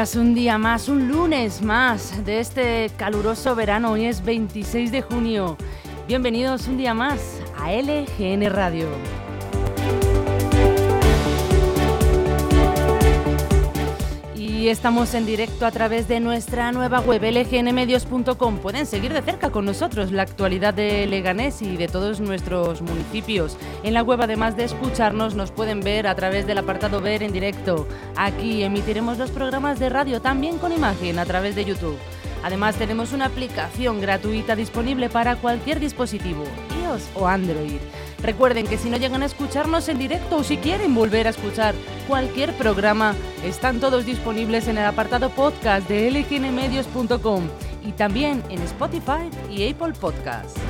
un día más, un lunes más de este caluroso verano. Hoy es 26 de junio. Bienvenidos un día más a LGN Radio. Y estamos en directo a través de nuestra nueva web lgnmedios.com. Pueden seguir de cerca con nosotros la actualidad de Leganés y de todos nuestros municipios. En la web, además de escucharnos, nos pueden ver a través del apartado Ver en directo. Aquí emitiremos los programas de radio también con imagen a través de YouTube. Además tenemos una aplicación gratuita disponible para cualquier dispositivo, iOS o Android. Recuerden que si no llegan a escucharnos en directo o si quieren volver a escuchar cualquier programa, están todos disponibles en el apartado podcast de lgnmedios.com y también en Spotify y Apple Podcasts.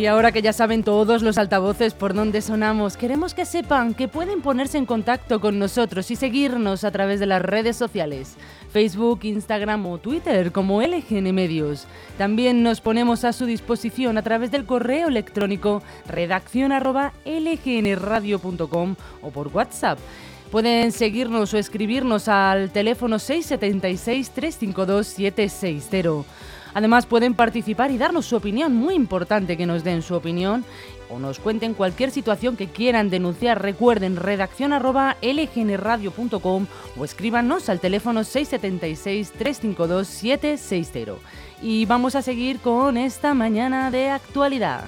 Y ahora que ya saben todos los altavoces por dónde sonamos, queremos que sepan que pueden ponerse en contacto con nosotros y seguirnos a través de las redes sociales, Facebook, Instagram o Twitter como LGN Medios. También nos ponemos a su disposición a través del correo electrónico redacción o por WhatsApp. Pueden seguirnos o escribirnos al teléfono 676 352 760. Además pueden participar y darnos su opinión, muy importante que nos den su opinión o nos cuenten cualquier situación que quieran denunciar. Recuerden redacción arroba lgnradio.com o escríbanos al teléfono 676 352 760. Y vamos a seguir con esta mañana de actualidad.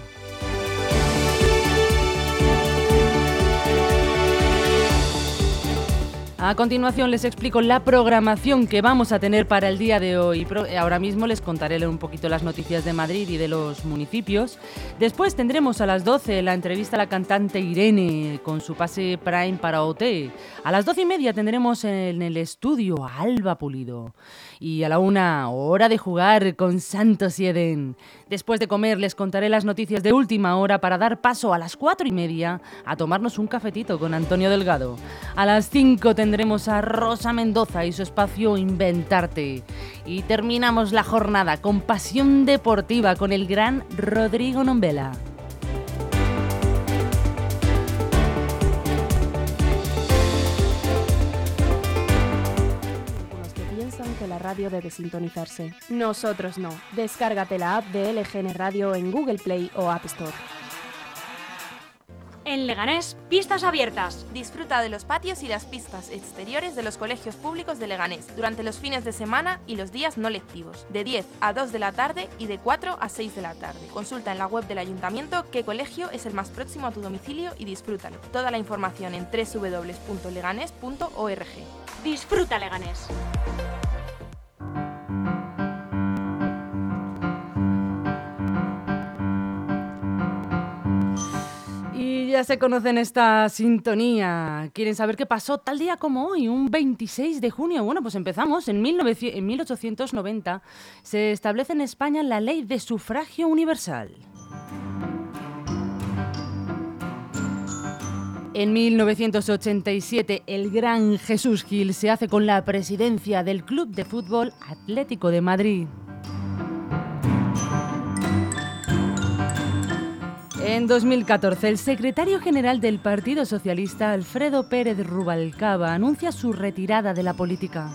A continuación les explico la programación que vamos a tener para el día de hoy. Ahora mismo les contaré un poquito las noticias de Madrid y de los municipios. Después tendremos a las 12 la entrevista a la cantante Irene con su pase Prime para OT. A las 12 y media tendremos en el estudio a Alba Pulido. Y a la una, hora de jugar con Santos y Eden. Después de comer les contaré las noticias de última hora para dar paso a las 4 y media a tomarnos un cafetito con Antonio Delgado. A las 5 tendremos a Rosa Mendoza y su espacio Inventarte. Y terminamos la jornada con pasión deportiva con el gran Rodrigo Nombela. que la radio debe sintonizarse. Nosotros no. Descárgate la app de LGN Radio en Google Play o App Store. En Leganés, pistas abiertas. Disfruta de los patios y las pistas exteriores de los colegios públicos de Leganés durante los fines de semana y los días no lectivos, de 10 a 2 de la tarde y de 4 a 6 de la tarde. Consulta en la web del ayuntamiento qué colegio es el más próximo a tu domicilio y disfrútalo. Toda la información en www.leganés.org. Disfruta Leganés. Ya se conocen esta sintonía. ¿Quieren saber qué pasó tal día como hoy, un 26 de junio? Bueno, pues empezamos. En, 1890 se establece en España la ley de sufragio universal. En 1987, el gran Jesús Gil se hace con la presidencia del Club de Fútbol Atlético de Madrid. En 2014, el secretario general del Partido Socialista, Alfredo Pérez Rubalcaba, anuncia su retirada de la política.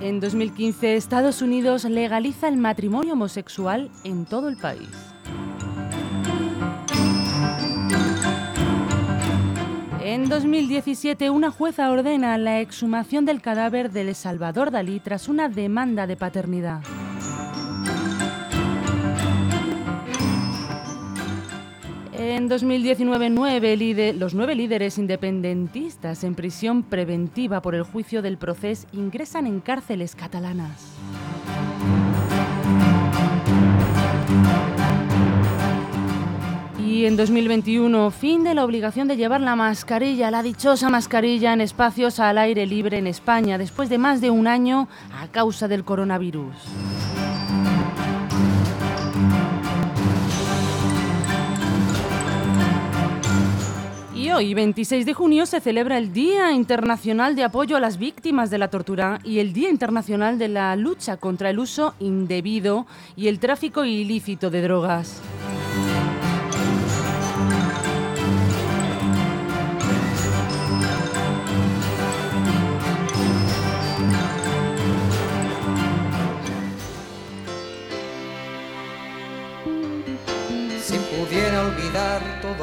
En 2015, Estados Unidos legaliza el matrimonio homosexual en todo el país. En 2017, una jueza ordena la exhumación del cadáver de Salvador Dalí tras una demanda de paternidad. En 2019, los nueve líderes independentistas en prisión preventiva por el juicio del proceso ingresan en cárceles catalanas. Y en 2021, fin de la obligación de llevar la mascarilla, la dichosa mascarilla en espacios al aire libre en España, después de más de un año a causa del coronavirus. Y hoy, 26 de junio, se celebra el Día Internacional de Apoyo a las Víctimas de la Tortura y el Día Internacional de la Lucha contra el Uso Indebido y el Tráfico Ilícito de Drogas.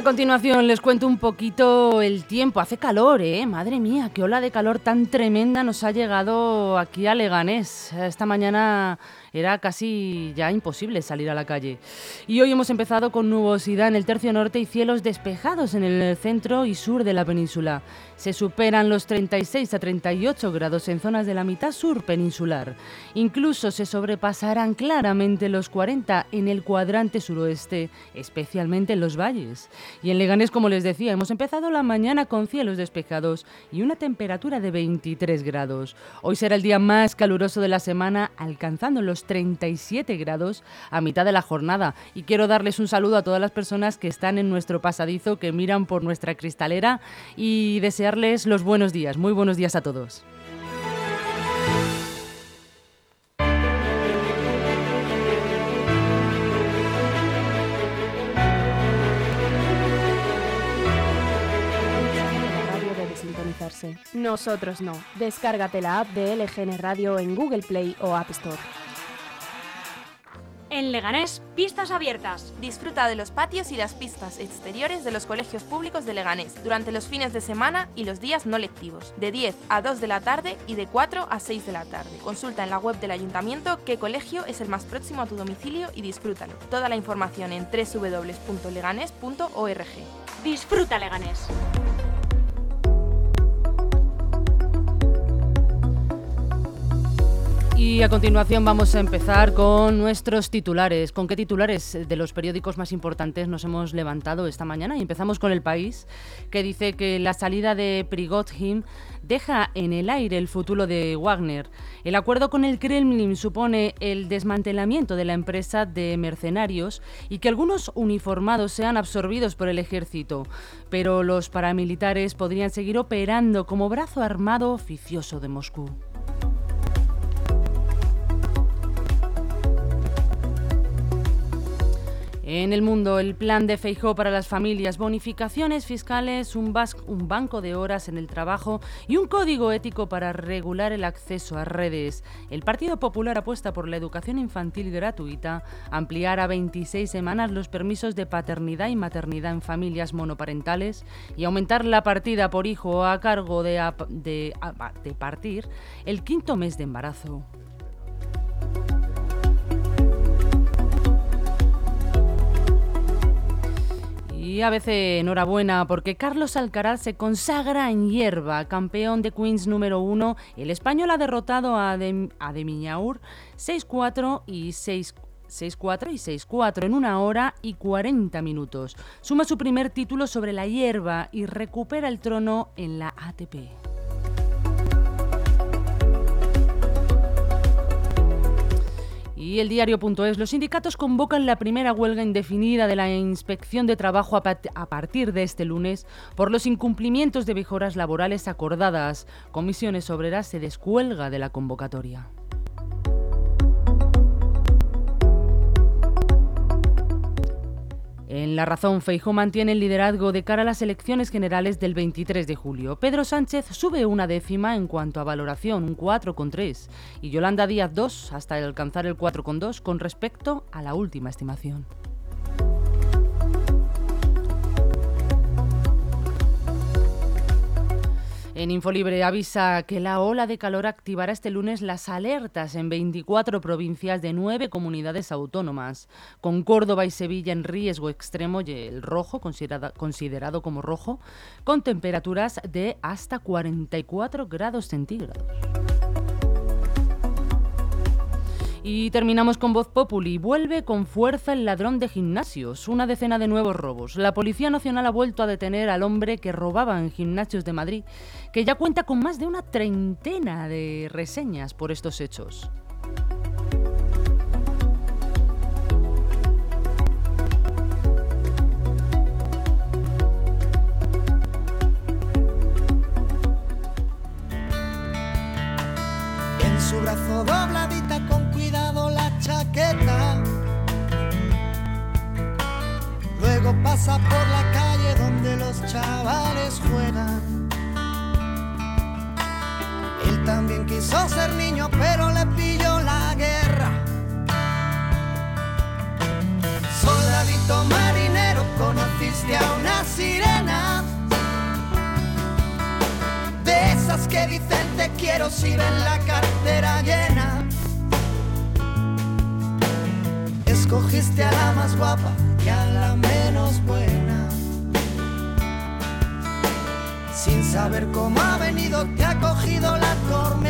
A continuación les cuento un poquito el tiempo. Hace calor, ¿eh? Madre mía, qué ola de calor tan tremenda nos ha llegado aquí a Leganés. Esta mañana era casi ya imposible salir a la calle. Y hoy hemos empezado con nubosidad en el tercio norte y cielos despejados en el centro y sur de la península. Se superan los 36 a 38 grados en zonas de la mitad sur peninsular. Incluso se sobrepasarán claramente los 40 en el cuadrante suroeste, especialmente en los valles. Y en Leganés, como les decía, hemos empezado la mañana con cielos despejados y una temperatura de 23 grados. Hoy será el día más caluroso de la semana, alcanzando los 37 grados a mitad de la jornada. Y quiero darles un saludo a todas las personas que están en nuestro pasadizo, que miran por nuestra cristalera y desearles los buenos días. Muy buenos días a todos. Nosotros no. Descárgate la app de LGN Radio en Google Play o App Store. En Leganés, pistas abiertas. Disfruta de los patios y las pistas exteriores de los colegios públicos de Leganés durante los fines de semana y los días no lectivos, de 10 a 2 de la tarde y de 4 a 6 de la tarde. Consulta en la web del ayuntamiento qué colegio es el más próximo a tu domicilio y disfrútalo. Toda la información en www.leganés.org. Disfruta Leganés. Y a continuación vamos a empezar con nuestros titulares. ¿Con qué titulares de los periódicos más importantes nos hemos levantado esta mañana? Y empezamos con El País, que dice que la salida de Prigozhin deja en el aire el futuro de Wagner. El acuerdo con el Kremlin supone el desmantelamiento de la empresa de mercenarios y que algunos uniformados sean absorbidos por el ejército, pero los paramilitares podrían seguir operando como brazo armado oficioso de Moscú. En el mundo, el plan de Feijó para las familias, bonificaciones fiscales, un, banco de horas en el trabajo y un código ético para regular el acceso a redes. El Partido Popular apuesta por la educación infantil gratuita, ampliar a 26 semanas los permisos de paternidad y maternidad en familias monoparentales y aumentar la partida por hijo a cargo de partir el quinto mes de embarazo. Y a veces enhorabuena porque Carlos Alcaraz se consagra en hierba, campeón de Queens número uno. El español ha derrotado a, Dem- a Demiñaur 6-4 y 6 6-4 y 6-4 en una hora y 40 minutos. Suma su primer título sobre la hierba y recupera el trono en la ATP. Y el diario.es, los sindicatos convocan la primera huelga indefinida de la inspección de trabajo a, a partir de este lunes por los incumplimientos de mejoras laborales acordadas. Comisiones Obreras se descuelga de la convocatoria. En La Razón, Feijó mantiene el liderazgo de cara a las elecciones generales del 23 de julio. Pedro Sánchez sube una décima en cuanto a valoración, un 4,3, y Yolanda Díaz 2 hasta alcanzar el 4,2 con respecto a la última estimación. En Infolibre avisa que la ola de calor activará este lunes las alertas en 24 provincias de nueve comunidades autónomas, con Córdoba y Sevilla en riesgo extremo y el rojo, considerado como rojo, con temperaturas de hasta 44 grados centígrados. Y terminamos con Voz Populi. Vuelve con fuerza el ladrón de gimnasios. Una decena de nuevos robos. La Policía Nacional ha vuelto a detener al hombre que robaba en gimnasios de Madrid, que ya cuenta con más de una treintena de reseñas por estos hechos. En su brazo Pasa por la calle donde los chavales juegan. Él también quiso ser niño, pero le pilló la guerra. Soldadito marinero, conociste a una sirena. De esas que dicen te quiero si ven la cartera llena. Escogiste a la más guapa y a la menos buena. Sin saber cómo ha venido, te ha cogido la tormenta.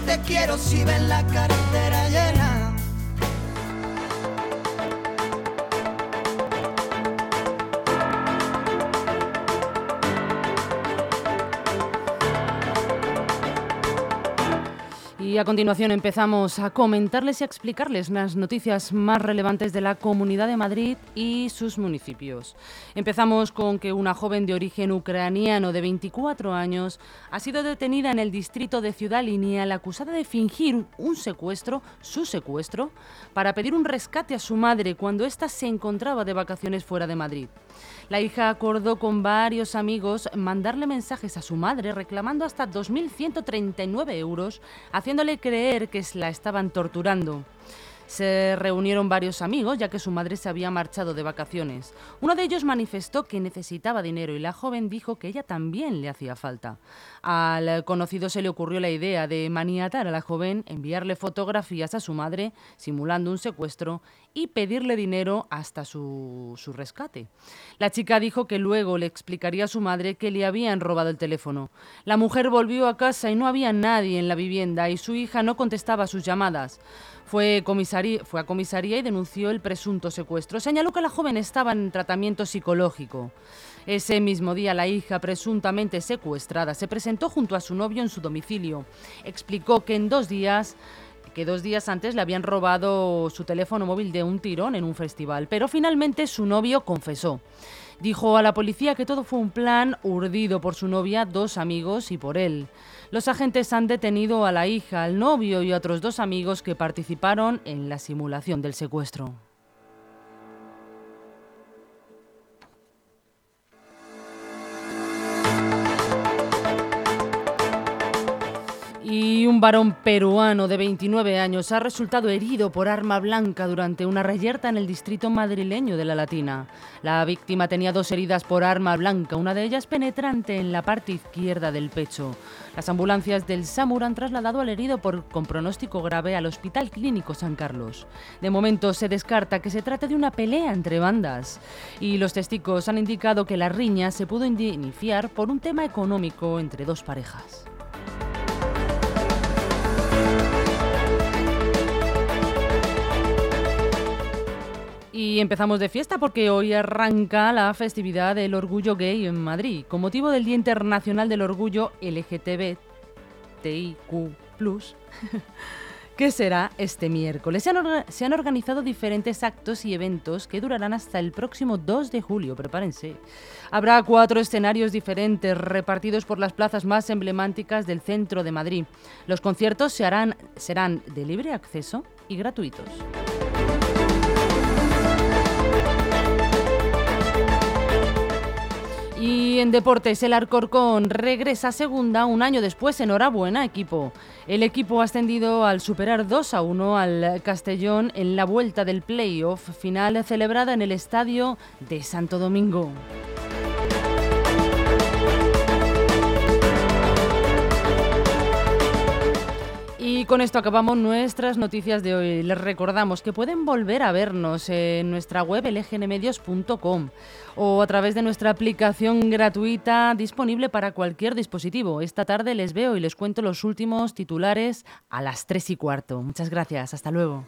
te quiero si ven la cartera llena. Y a continuación empezamos a comentarles y a explicarles las noticias más relevantes de la Comunidad de Madrid y sus municipios. Empezamos con que una joven de origen ucraniano de 24 años ha sido detenida en el distrito de Ciudad Lineal acusada de fingir un secuestro, su secuestro, para pedir un rescate a su madre cuando ésta se encontraba de vacaciones fuera de Madrid. La hija acordó con varios amigos mandarle mensajes a su madre reclamando hasta 2.139 euros, haciéndole creer que la estaban torturando. Se reunieron varios amigos, ya que su madre se había marchado de vacaciones. Uno de ellos manifestó que necesitaba dinero y la joven dijo que ella también le hacía falta. Al conocido se le ocurrió la idea de maniatar a la joven, enviarle fotografías a su madre, simulando un secuestro, y pedirle dinero hasta su, su rescate. La chica dijo que luego le explicaría a su madre que le habían robado el teléfono. La mujer volvió a casa y no había nadie en la vivienda y su hija no contestaba sus llamadas. Fue, fue, a comisaría y denunció el presunto secuestro. Señaló que la joven estaba en tratamiento psicológico. Ese mismo día la hija presuntamente secuestrada se presentó junto a su novio en su domicilio. Explicó que en dos días que dos días antes le habían robado su teléfono móvil de un tirón en un festival, pero finalmente su novio confesó. Dijo a la policía que todo fue un plan urdido por su novia, dos amigos y por él. Los agentes han detenido a la hija, al novio y otros dos amigos que participaron en la simulación del secuestro. Un varón peruano de 29 años ha resultado herido por arma blanca durante una reyerta en el distrito madrileño de La Latina. La víctima tenía dos heridas por arma blanca, una de ellas penetrante en la parte izquierda del pecho. Las ambulancias del SAMUR han trasladado al herido por, con pronóstico grave al Hospital Clínico San Carlos. De momento se descarta que se trate de una pelea entre bandas y los testigos han indicado que la riña se pudo iniciar por un tema económico entre dos parejas. Y empezamos de fiesta porque hoy arranca la festividad del orgullo gay en Madrid. Con motivo del Día Internacional del Orgullo LGTBTIQ, que será este miércoles. Se han, se han organizado diferentes actos y eventos que durarán hasta el próximo 2 de julio, prepárense. Habrá cuatro escenarios diferentes repartidos por las plazas más emblemáticas del centro de Madrid. Los conciertos se harán, serán de libre acceso y gratuitos. Y en deportes, el Alcorcón regresa segunda un año después. Enhorabuena, equipo. El equipo ha ascendido al superar 2 a 1 al Castellón en la vuelta del playoff final celebrada en el estadio de Santo Domingo. Y con esto acabamos nuestras noticias de hoy. Les recordamos que pueden volver a vernos en nuestra web lgnmedios.com o a través de nuestra aplicación gratuita disponible para cualquier dispositivo. Esta tarde les veo y les cuento los últimos titulares a las 3 y cuarto. Muchas gracias. Hasta luego.